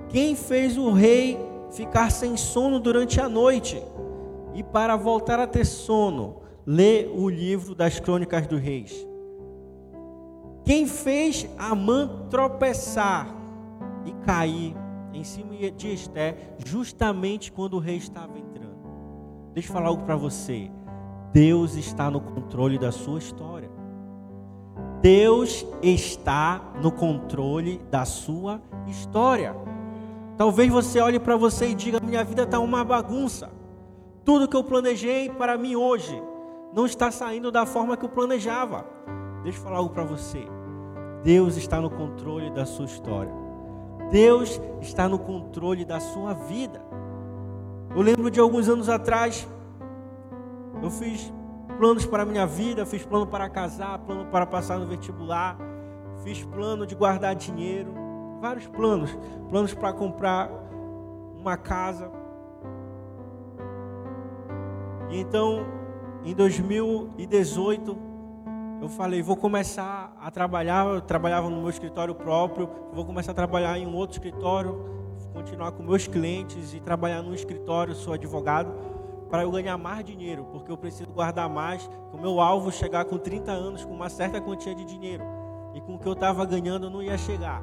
Quem fez o rei ficar sem sono durante a noite? E para voltar a ter sono, lê o livro das Crônicas dos Reis. Quem fez Amã tropeçar e cair em cima de Esté, justamente quando o rei estava entrando. Deixa eu falar algo para você. Deus está no controle da sua história. Deus está no controle da sua história. Talvez você olhe para você e diga: minha vida está uma bagunça. Tudo que eu planejei para mim hoje não está saindo da forma que eu planejava. Deixa eu falar algo para você. Deus está no controle da sua história. Deus está no controle da sua vida. Eu lembro de alguns anos atrás, eu fiz planos para a minha vida, fiz plano para casar, plano para passar no vestibular, fiz plano de guardar dinheiro, vários planos, planos para comprar uma casa. E então, em 2018, eu falei, vou começar a trabalhar, eu trabalhava no meu escritório próprio, vou começar a trabalhar em um outro escritório, continuar com meus clientes e trabalhar num escritório, sou advogado, para eu ganhar mais dinheiro, porque eu preciso guardar mais, o meu alvo chegar com 30 anos com uma certa quantia de dinheiro. E com o que eu estava ganhando eu não ia chegar.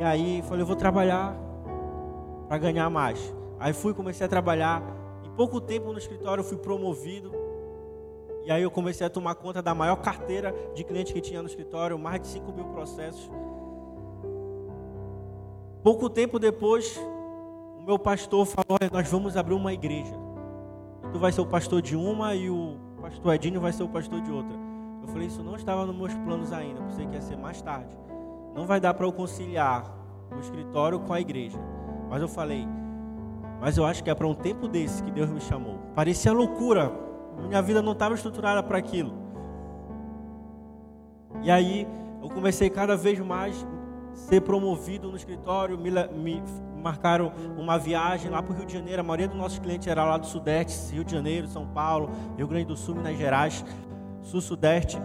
E aí falei, eu vou trabalhar para ganhar mais. Aí fui, comecei a trabalhar. Em pouco tempo no escritório eu fui promovido. E aí eu comecei a tomar conta da maior carteira de clientes que tinha no escritório, mais de 5 mil processos. Pouco tempo depois, o meu pastor falou: Nós vamos abrir uma igreja. Tu vai ser o pastor de uma e o pastor Edinho vai ser o pastor de outra. Eu falei: Isso não estava nos meus planos ainda, pensei que ia ser mais tarde. Não vai dar para eu conciliar o escritório com a igreja. Mas eu falei: Mas eu acho que é para um tempo desse que Deus me chamou. Parecia loucura, minha vida não estava estruturada para aquilo. E aí eu comecei cada vez mais ser promovido no escritório, me, me marcaram uma viagem lá para o Rio de Janeiro. A maioria dos nossos clientes era lá do Sudeste, Rio de Janeiro, São Paulo, Rio Grande do Sul, Minas Gerais, Sul-Sudeste.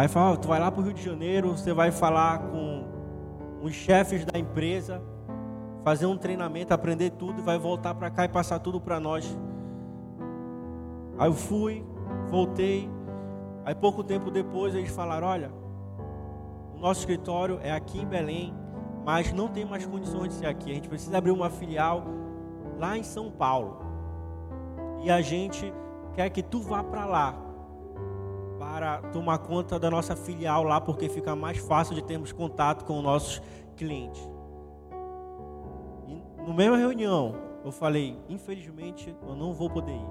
Aí falava, tu vai lá para o Rio de Janeiro, você vai falar com os chefes da empresa, fazer um treinamento, aprender tudo e vai voltar para cá e passar tudo para nós. Aí eu fui, voltei. Aí pouco tempo depois eles falaram: olha, o nosso escritório é aqui em Belém, mas não tem mais condições de ser aqui. A gente precisa abrir uma filial lá em São Paulo. E a gente quer que tu vá para lá para tomar conta da nossa filial lá, porque fica mais fácil de termos contato com os nossos clientes. E no mesma reunião, eu falei: infelizmente, eu não vou poder ir.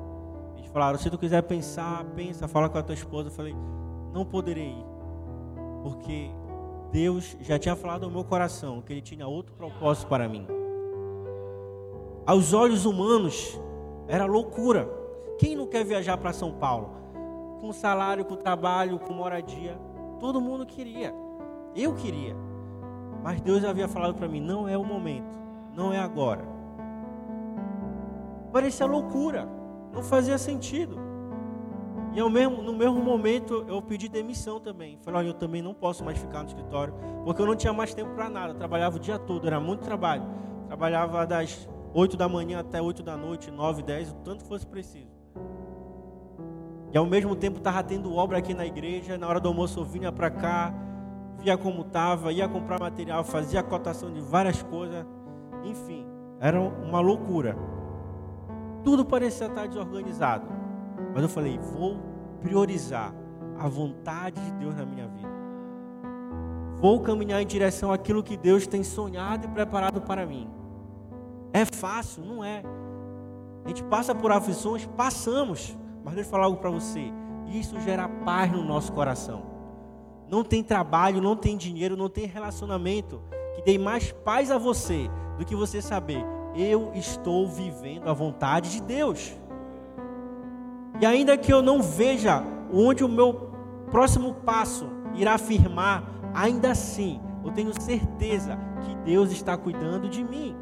Eles falaram: se tu quiser pensar, pensa, fala com a tua esposa. Eu falei: não poderei ir, porque Deus já tinha falado ao meu coração que Ele tinha outro propósito para mim. Aos olhos humanos, era loucura. Quem não quer viajar para São Paulo? Com salário, com trabalho, com moradia. Todo mundo queria. Eu queria. Mas Deus havia falado para mim: não é o momento, não é agora. Parecia loucura não fazia sentido. E ao mesmo, no mesmo momento eu pedi demissão também. Falei, olha, eu também não posso mais ficar no escritório, porque eu não tinha mais tempo para nada. Eu trabalhava o dia todo, era muito trabalho. Trabalhava das 8 da manhã até 8 da noite, 9, 10, o tanto fosse preciso. E ao mesmo tempo estava tendo obra aqui na igreja, na hora do almoço eu vinha para cá, via como estava, ia comprar material, fazia cotação de várias coisas. Enfim, era uma loucura. Tudo parecia estar desorganizado. Mas eu falei, vou priorizar a vontade de Deus na minha vida. Vou caminhar em direção àquilo que Deus tem sonhado e preparado para mim. É fácil? Não é. A gente passa por aflições, passamos. Mas deixa eu falar algo para você. Isso gera paz no nosso coração. Não tem trabalho, não tem dinheiro, não tem relacionamento que dê mais paz a você do que você saber eu estou vivendo a vontade de Deus. E ainda que eu não veja onde o meu próximo passo irá firmar, ainda assim, eu tenho certeza que Deus está cuidando de mim.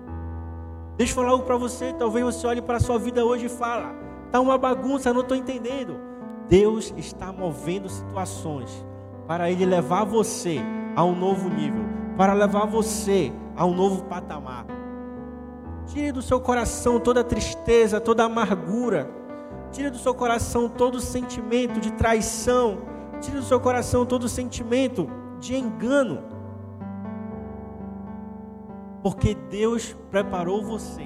Deixa eu falar algo para você, talvez você olhe para a sua vida hoje e fala: "Tá uma bagunça, não estou entendendo". Deus está movendo situações para ele levar você a um novo nível, para levar você a um novo patamar. Tire do seu coração toda tristeza, toda amargura. Tire do seu coração todo sentimento de traição. Tire do seu coração todo sentimento de engano. Porque Deus preparou você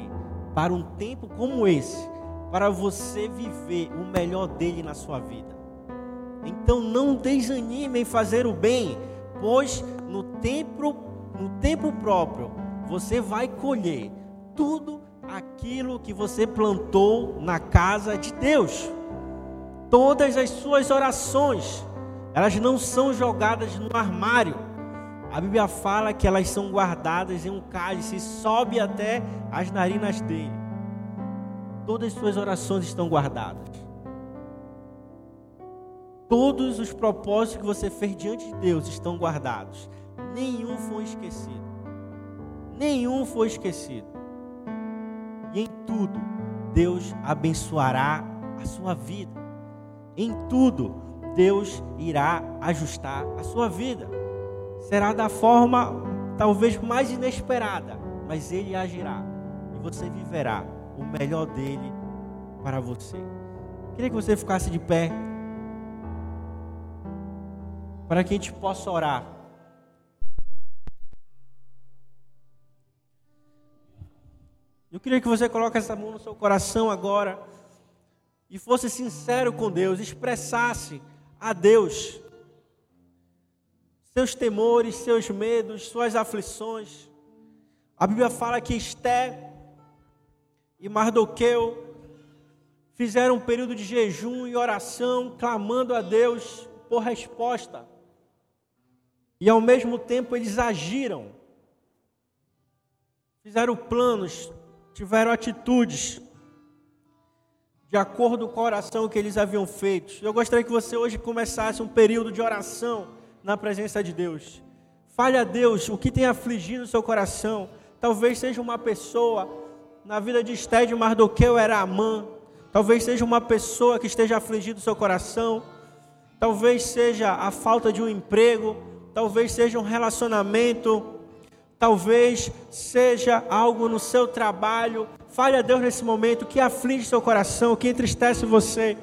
para um tempo como esse, para você viver o melhor dele na sua vida. Então não desanime em fazer o bem, pois no tempo, no tempo próprio você vai colher tudo aquilo que você plantou na casa de Deus. Todas as suas orações, elas não são jogadas no armário. A Bíblia fala que elas são guardadas em um cálice sobe até as narinas dele. Todas as suas orações estão guardadas. Todos os propósitos que você fez diante de Deus estão guardados. Nenhum foi esquecido. Nenhum foi esquecido. E em tudo, Deus abençoará a sua vida. Em tudo, Deus irá ajustar a sua vida. Será da forma talvez mais inesperada, mas Ele agirá e você viverá o melhor dele para você. Queria que você ficasse de pé para que a gente possa orar. Eu queria que você coloque essa mão no seu coração agora e fosse sincero com Deus, expressasse a Deus seus temores, seus medos, suas aflições. A Bíblia fala que Esté e Mardoqueu fizeram um período de jejum e oração, clamando a Deus por resposta. E ao mesmo tempo eles agiram, fizeram planos, tiveram atitudes de acordo com a oração que eles haviam feito. Eu gostaria que você hoje começasse um período de oração na presença de Deus. Fale a Deus o que tem afligido o seu coração. Talvez seja uma pessoa, na vida de Esté de Mardoqueu era Amã. Talvez seja uma pessoa que esteja afligido o seu coração. Talvez seja a falta de um emprego. Talvez seja um relacionamento talvez seja algo no seu trabalho. Fale a Deus nesse momento que aflige seu coração, que entristece você.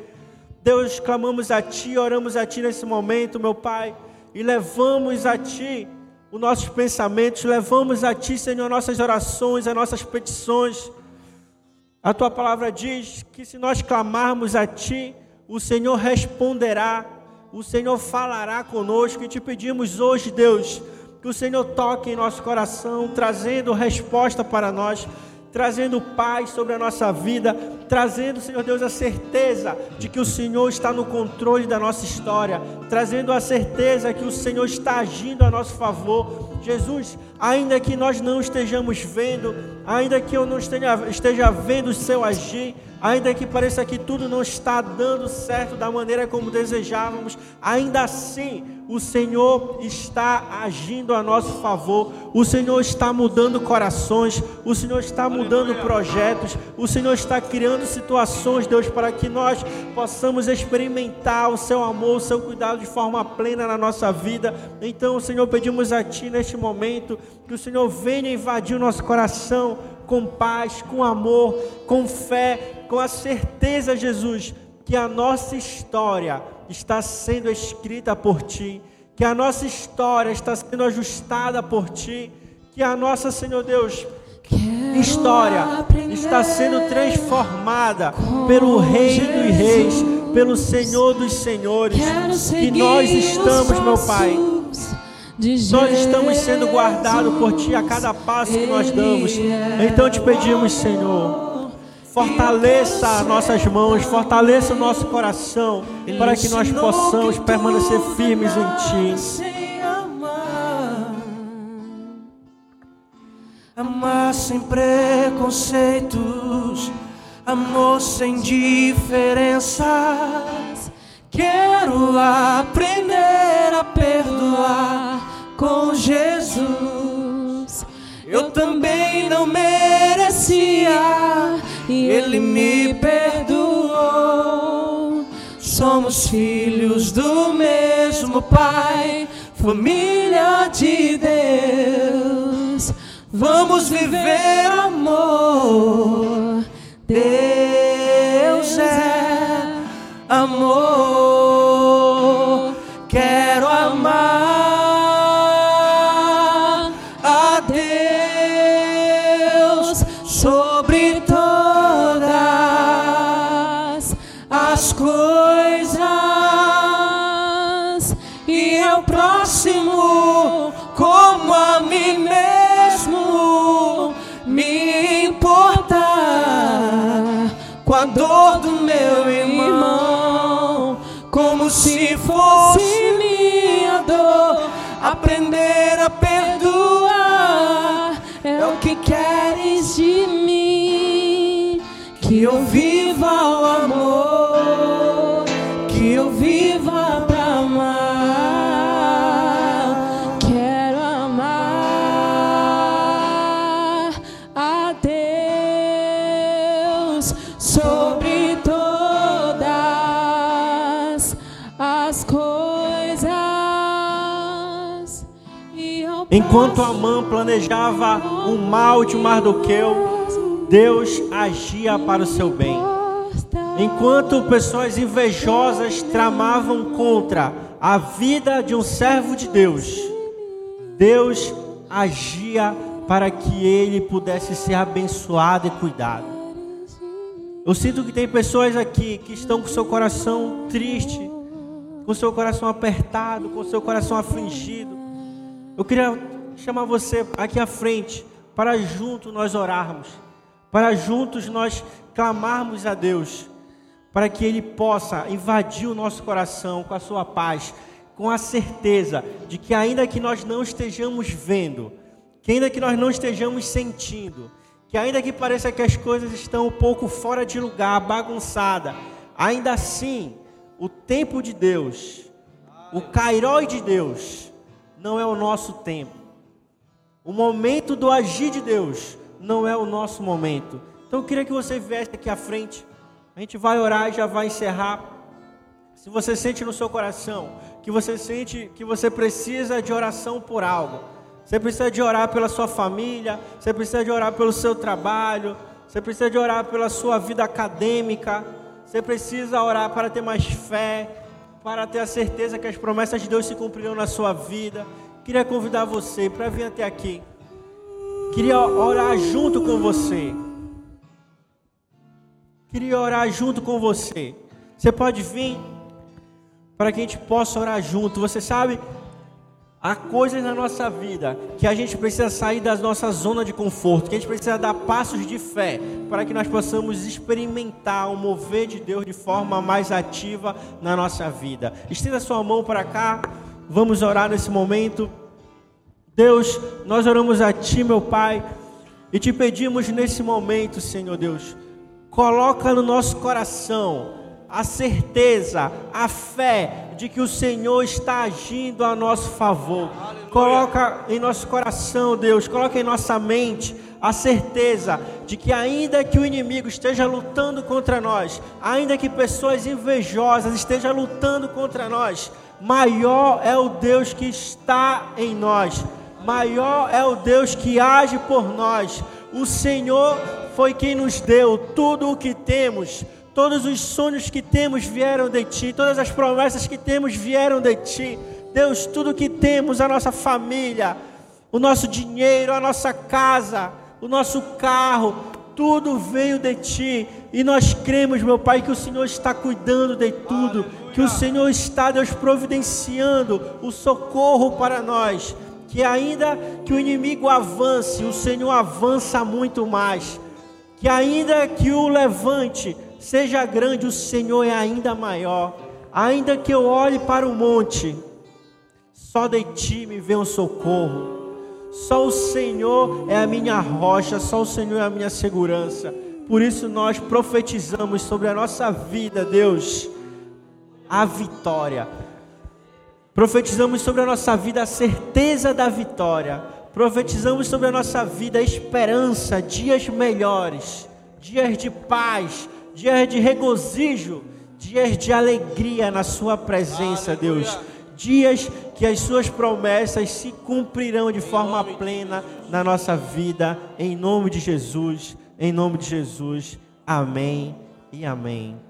Deus, clamamos a Ti, oramos a Ti nesse momento, meu Pai, e levamos a Ti os nossos pensamentos, levamos a Ti, Senhor, nossas orações, as nossas petições. A Tua palavra diz que se nós clamarmos a Ti, o Senhor responderá, o Senhor falará conosco, e te pedimos hoje, Deus, que o Senhor toque em nosso coração, trazendo resposta para nós, trazendo paz sobre a nossa vida, trazendo, Senhor Deus, a certeza de que o Senhor está no controle da nossa história, trazendo a certeza que o Senhor está agindo a nosso favor. Jesus, ainda que nós não estejamos vendo, ainda que eu não esteja, esteja vendo o seu agir, ainda que pareça que tudo não está dando certo da maneira como desejávamos, ainda assim o Senhor está agindo a nosso favor, o Senhor está mudando corações, o Senhor está mudando projetos, o Senhor está criando situações, Deus, para que nós possamos experimentar o seu amor, o seu cuidado de forma plena na nossa vida. Então, Senhor, pedimos a Ti neste momento que o Senhor venha invadir o nosso coração com paz, com amor, com fé, com a certeza, Jesus, que a nossa história está sendo escrita por ti, que a nossa história está sendo ajustada por ti, que a nossa, Senhor Deus, história está sendo transformada pelo Rei dos Reis, pelo Senhor dos Senhores, que nós estamos, meu Pai. Nós estamos sendo guardados por Ti a cada passo que nós damos. Então te pedimos, Senhor, Fortaleça nossas mãos, fortaleça o nosso coração, para que nós possamos permanecer firmes em Ti. Amar sem preconceitos, amor sem diferenças. Quero aprender a perdoar com Jesus. Eu também não merecia e Ele me perdoou. Somos filhos do mesmo Pai, família de Deus. Vamos viver amor. Deus é amor. Enquanto Amã planejava o mal de Mardoqueu, Deus agia para o seu bem. Enquanto pessoas invejosas tramavam contra a vida de um servo de Deus, Deus agia para que ele pudesse ser abençoado e cuidado. Eu sinto que tem pessoas aqui que estão com seu coração triste, com seu coração apertado, com seu coração afligido. Eu queria chamar você aqui à frente para juntos nós orarmos, para juntos nós clamarmos a Deus, para que Ele possa invadir o nosso coração com a sua paz, com a certeza de que ainda que nós não estejamos vendo, que ainda que nós não estejamos sentindo, que ainda que pareça que as coisas estão um pouco fora de lugar, bagunçada, ainda assim, o tempo de Deus, o cairó de Deus, não é o nosso tempo. O momento do agir de Deus não é o nosso momento. Então eu queria que você viesse aqui à frente. A gente vai orar e já vai encerrar. Se você sente no seu coração que você sente que você precisa de oração por algo, você precisa de orar pela sua família, você precisa de orar pelo seu trabalho, você precisa de orar pela sua vida acadêmica, você precisa orar para ter mais fé, para ter a certeza que as promessas de Deus se cumprirão na sua vida. Queria convidar você para vir até aqui. Queria orar junto com você. Queria orar junto com você. Você pode vir para que a gente possa orar junto. Você sabe, há coisas na nossa vida que a gente precisa sair da nossa zona de conforto, que a gente precisa dar passos de fé para que nós possamos experimentar o mover de Deus de forma mais ativa na nossa vida. Estenda sua mão para cá. Vamos orar nesse momento. Deus, nós oramos a Ti, meu Pai, e te pedimos nesse momento, Senhor Deus, coloca no nosso coração a certeza, a fé de que o Senhor está agindo a nosso favor. Coloca em nosso coração, Deus, coloca em nossa mente a certeza de que ainda que o inimigo esteja lutando contra nós, ainda que pessoas invejosas estejam lutando contra nós, maior é o Deus que está em nós. Maior é o Deus que age por nós. O Senhor foi quem nos deu tudo o que temos. Todos os sonhos que temos vieram de ti, todas as promessas que temos vieram de ti. Deus, tudo que temos, a nossa família, o nosso dinheiro, a nossa casa, o nosso carro, tudo veio de ti. E nós cremos, meu Pai, que o Senhor está cuidando de tudo, que o Senhor está, Deus, providenciando o socorro para nós. Que ainda que o inimigo avance, o Senhor avança muito mais. Que ainda que o levante, seja grande, o Senhor é ainda maior. Ainda que eu olhe para o monte, só de ti me vem o socorro. Só o Senhor é a minha rocha, só o Senhor é a minha segurança. Por isso nós profetizamos sobre a nossa vida, Deus, a vitória. Profetizamos sobre a nossa vida a certeza da vitória. Profetizamos sobre a nossa vida a esperança, dias melhores, dias de paz, dias de regozijo, dias de alegria na Sua presença, Deus. Dias que as Suas promessas se cumprirão de forma plena na nossa vida, em nome de Jesus, em nome de Jesus. Amém e amém.